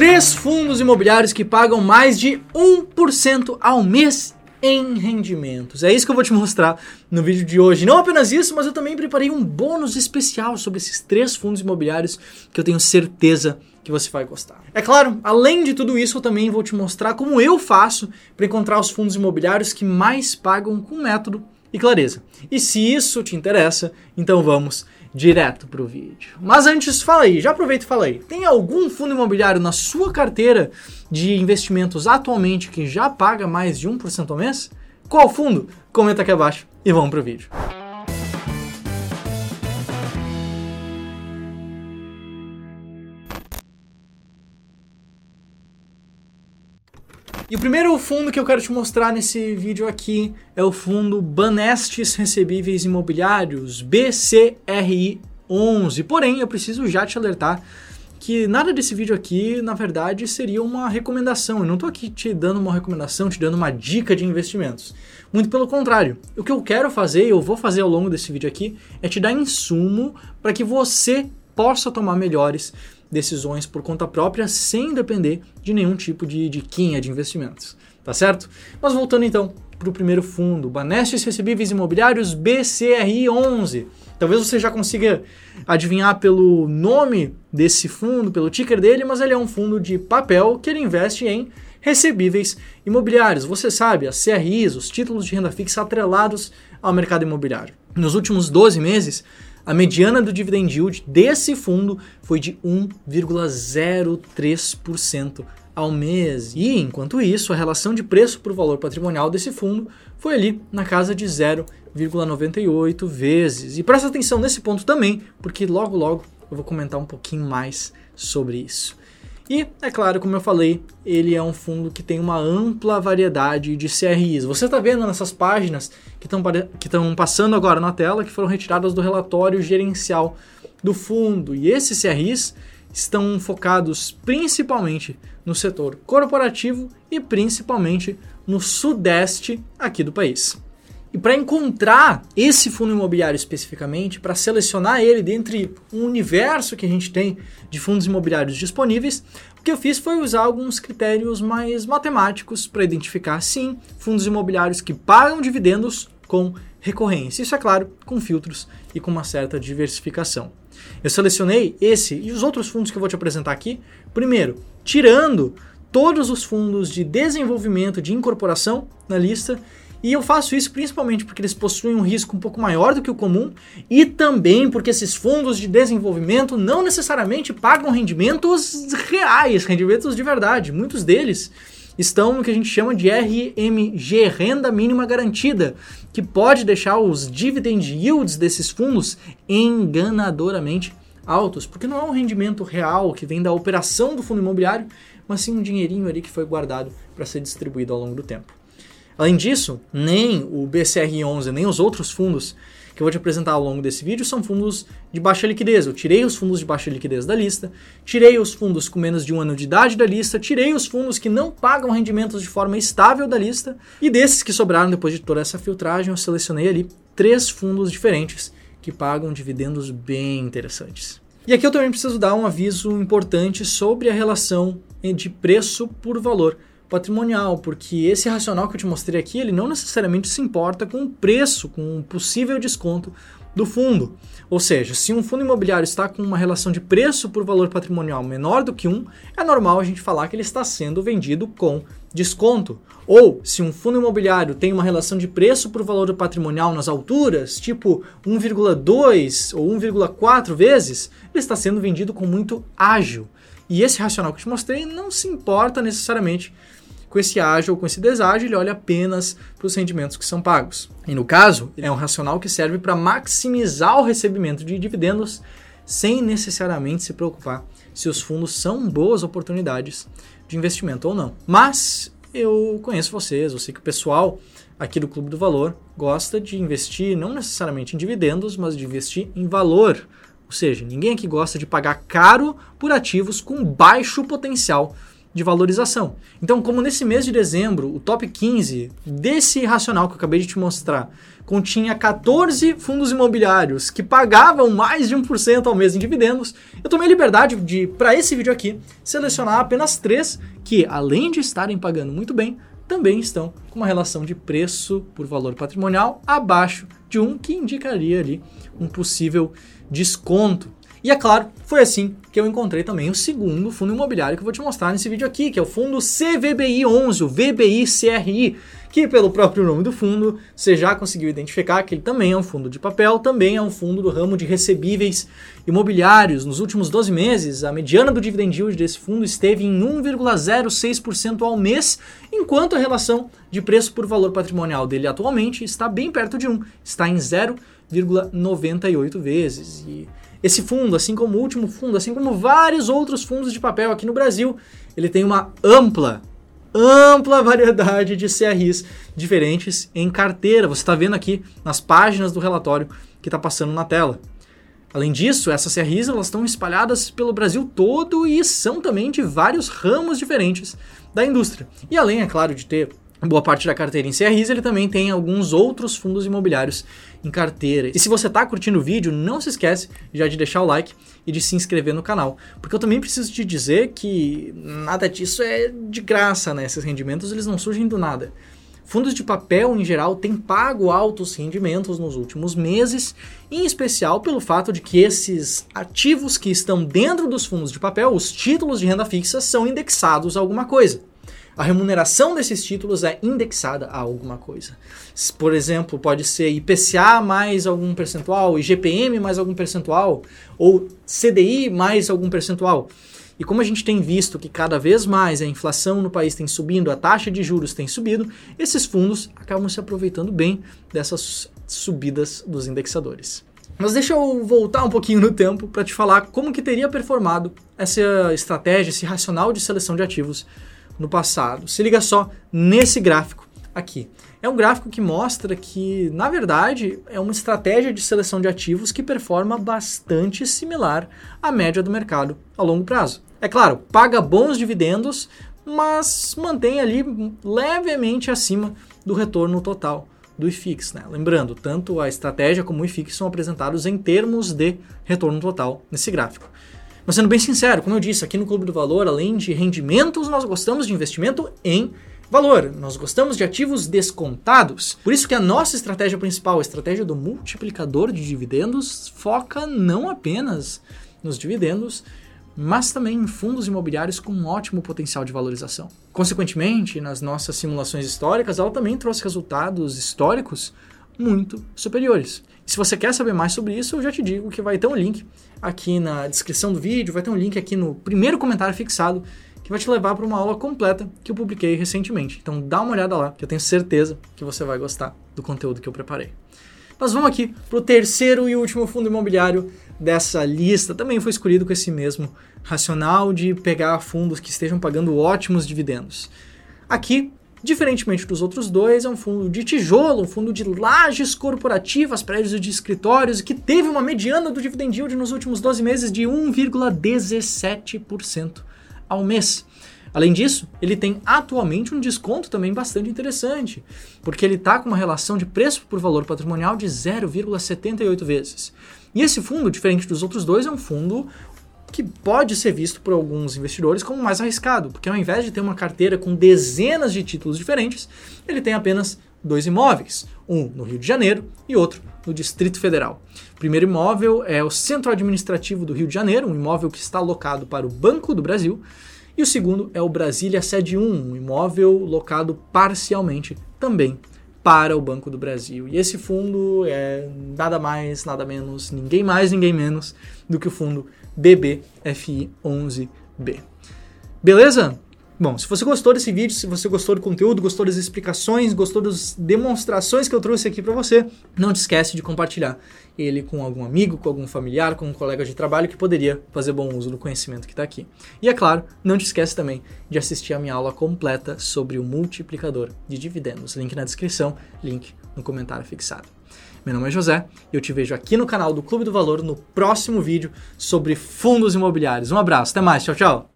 três fundos imobiliários que pagam mais de 1% ao mês em rendimentos. É isso que eu vou te mostrar no vídeo de hoje. Não apenas isso, mas eu também preparei um bônus especial sobre esses três fundos imobiliários que eu tenho certeza que você vai gostar. É claro, além de tudo isso, eu também vou te mostrar como eu faço para encontrar os fundos imobiliários que mais pagam com método e clareza. E se isso te interessa, então vamos direto pro vídeo. Mas antes, fala aí, já aproveita e fala aí. Tem algum fundo imobiliário na sua carteira de investimentos atualmente que já paga mais de 1% ao mês? Qual fundo? Comenta aqui abaixo e vamos pro vídeo. E o primeiro fundo que eu quero te mostrar nesse vídeo aqui é o fundo Banestes Recebíveis Imobiliários, BCRI11. Porém, eu preciso já te alertar que nada desse vídeo aqui, na verdade, seria uma recomendação. Eu não estou aqui te dando uma recomendação, te dando uma dica de investimentos. Muito pelo contrário. O que eu quero fazer, eu vou fazer ao longo desse vídeo aqui, é te dar insumo para que você possa tomar melhores decisões por conta própria sem depender de nenhum tipo de diquinha de investimentos, tá certo? Mas voltando então para o primeiro fundo, Banestes Recebíveis Imobiliários BCRI11. Talvez você já consiga adivinhar pelo nome desse fundo, pelo ticker dele, mas ele é um fundo de papel que ele investe em recebíveis imobiliários. Você sabe, as CRIs, os títulos de renda fixa atrelados ao mercado imobiliário. Nos últimos 12 meses, a mediana do dividend yield desse fundo foi de 1,03% ao mês. E enquanto isso, a relação de preço por valor patrimonial desse fundo foi ali na casa de 0,98 vezes. E presta atenção nesse ponto também, porque logo logo eu vou comentar um pouquinho mais sobre isso. E, é claro, como eu falei, ele é um fundo que tem uma ampla variedade de CRIs. Você está vendo nessas páginas que estão passando agora na tela, que foram retiradas do relatório gerencial do fundo. E esses CRIs estão focados principalmente no setor corporativo e principalmente no sudeste aqui do país. E para encontrar esse fundo imobiliário especificamente, para selecionar ele dentre um universo que a gente tem de fundos imobiliários disponíveis, o que eu fiz foi usar alguns critérios mais matemáticos para identificar, sim, fundos imobiliários que pagam dividendos com recorrência. Isso é claro, com filtros e com uma certa diversificação. Eu selecionei esse e os outros fundos que eu vou te apresentar aqui, primeiro, tirando todos os fundos de desenvolvimento de incorporação na lista e eu faço isso principalmente porque eles possuem um risco um pouco maior do que o comum e também porque esses fundos de desenvolvimento não necessariamente pagam rendimentos reais, rendimentos de verdade. Muitos deles estão no que a gente chama de RMG, renda mínima garantida, que pode deixar os dividend yields desses fundos enganadoramente altos, porque não é um rendimento real que vem da operação do fundo imobiliário, mas sim um dinheirinho ali que foi guardado para ser distribuído ao longo do tempo. Além disso, nem o BCR11, nem os outros fundos que eu vou te apresentar ao longo desse vídeo são fundos de baixa liquidez. Eu tirei os fundos de baixa liquidez da lista, tirei os fundos com menos de um ano de idade da lista, tirei os fundos que não pagam rendimentos de forma estável da lista, e desses que sobraram depois de toda essa filtragem, eu selecionei ali três fundos diferentes que pagam dividendos bem interessantes. E aqui eu também preciso dar um aviso importante sobre a relação de preço por valor patrimonial, porque esse racional que eu te mostrei aqui, ele não necessariamente se importa com o preço, com o possível desconto do fundo. Ou seja, se um fundo imobiliário está com uma relação de preço por valor patrimonial menor do que um, é normal a gente falar que ele está sendo vendido com desconto. Ou se um fundo imobiliário tem uma relação de preço por valor patrimonial nas alturas, tipo 1,2 ou 1,4 vezes, ele está sendo vendido com muito ágil. E esse racional que eu te mostrei não se importa necessariamente com esse ágil ou com esse deságio, ele olha apenas para os rendimentos que são pagos. E no caso, é um racional que serve para maximizar o recebimento de dividendos sem necessariamente se preocupar se os fundos são boas oportunidades de investimento ou não. Mas eu conheço vocês, eu sei que o pessoal aqui do Clube do Valor gosta de investir não necessariamente em dividendos, mas de investir em valor. Ou seja, ninguém aqui gosta de pagar caro por ativos com baixo potencial de valorização. Então, como nesse mês de dezembro, o top 15 desse racional que eu acabei de te mostrar continha 14 fundos imobiliários que pagavam mais de 1% ao mês em dividendos, eu tomei a liberdade de, para esse vídeo aqui, selecionar apenas três que, além de estarem pagando muito bem, também estão com uma relação de preço por valor patrimonial abaixo de um que indicaria ali um possível desconto. E é claro, foi assim que eu encontrei também o segundo fundo imobiliário que eu vou te mostrar nesse vídeo aqui, que é o fundo CVBI11, o VBI CRI, que pelo próprio nome do fundo, você já conseguiu identificar que ele também é um fundo de papel, também é um fundo do ramo de recebíveis imobiliários. Nos últimos 12 meses, a mediana do dividend yield desse fundo esteve em 1,06% ao mês, enquanto a relação de preço por valor patrimonial dele atualmente está bem perto de 1, está em 0,98 vezes. E esse fundo, assim como o último fundo, assim como vários outros fundos de papel aqui no Brasil, ele tem uma ampla, ampla variedade de CRIs diferentes em carteira. Você está vendo aqui nas páginas do relatório que está passando na tela. Além disso, essas CRIs elas estão espalhadas pelo Brasil todo e são também de vários ramos diferentes da indústria. E além, é claro, de ter boa parte da carteira em CRIs, ele também tem alguns outros fundos imobiliários em carteira. E se você está curtindo o vídeo, não se esquece já de deixar o like e de se inscrever no canal. Porque eu também preciso te dizer que nada disso é de graça, né? Esses rendimentos eles não surgem do nada. Fundos de papel, em geral, têm pago altos rendimentos nos últimos meses, em especial pelo fato de que esses ativos que estão dentro dos fundos de papel, os títulos de renda fixa, são indexados a alguma coisa a remuneração desses títulos é indexada a alguma coisa. Por exemplo, pode ser IPCA mais algum percentual, IGPM mais algum percentual, ou CDI mais algum percentual. E como a gente tem visto que cada vez mais a inflação no país tem subindo, a taxa de juros tem subido, esses fundos acabam se aproveitando bem dessas subidas dos indexadores. Mas deixa eu voltar um pouquinho no tempo para te falar como que teria performado essa estratégia, esse racional de seleção de ativos no passado. Se liga só nesse gráfico aqui. É um gráfico que mostra que, na verdade, é uma estratégia de seleção de ativos que performa bastante similar à média do mercado a longo prazo. É claro, paga bons dividendos, mas mantém ali levemente acima do retorno total do IFIX. Né? Lembrando, tanto a estratégia como o IFIX são apresentados em termos de retorno total nesse gráfico. Mas sendo bem sincero, como eu disse, aqui no Clube do Valor, além de rendimentos, nós gostamos de investimento em valor. Nós gostamos de ativos descontados. Por isso que a nossa estratégia principal, a estratégia do multiplicador de dividendos, foca não apenas nos dividendos, mas também em fundos imobiliários com um ótimo potencial de valorização. Consequentemente, nas nossas simulações históricas, ela também trouxe resultados históricos muito superiores. Se você quer saber mais sobre isso, eu já te digo que vai ter um link aqui na descrição do vídeo, vai ter um link aqui no primeiro comentário fixado que vai te levar para uma aula completa que eu publiquei recentemente. Então dá uma olhada lá, que eu tenho certeza que você vai gostar do conteúdo que eu preparei. Mas vamos aqui para o terceiro e último fundo imobiliário dessa lista. Também foi escolhido com esse mesmo racional de pegar fundos que estejam pagando ótimos dividendos. Aqui Diferentemente dos outros dois, é um fundo de tijolo, um fundo de lajes corporativas, prédios de escritórios, que teve uma mediana do dividend yield nos últimos 12 meses de 1,17% ao mês. Além disso, ele tem atualmente um desconto também bastante interessante, porque ele está com uma relação de preço por valor patrimonial de 0,78 vezes. E esse fundo, diferente dos outros dois, é um fundo que pode ser visto por alguns investidores como mais arriscado, porque ao invés de ter uma carteira com dezenas de títulos diferentes, ele tem apenas dois imóveis, um no Rio de Janeiro e outro no Distrito Federal. O primeiro imóvel é o Centro Administrativo do Rio de Janeiro, um imóvel que está alocado para o Banco do Brasil, e o segundo é o Brasília Sede 1, um imóvel locado parcialmente também para o Banco do Brasil. E esse fundo é nada mais, nada menos, ninguém mais, ninguém menos do que o fundo BBFI11B. Beleza? Bom, se você gostou desse vídeo, se você gostou do conteúdo, gostou das explicações, gostou das demonstrações que eu trouxe aqui para você, não te esquece de compartilhar ele com algum amigo, com algum familiar, com um colega de trabalho que poderia fazer bom uso do conhecimento que está aqui. E é claro, não te esquece também de assistir a minha aula completa sobre o multiplicador de dividendos. Link na descrição, link no comentário fixado. Meu nome é José e eu te vejo aqui no canal do Clube do Valor no próximo vídeo sobre fundos imobiliários. Um abraço, até mais, tchau, tchau!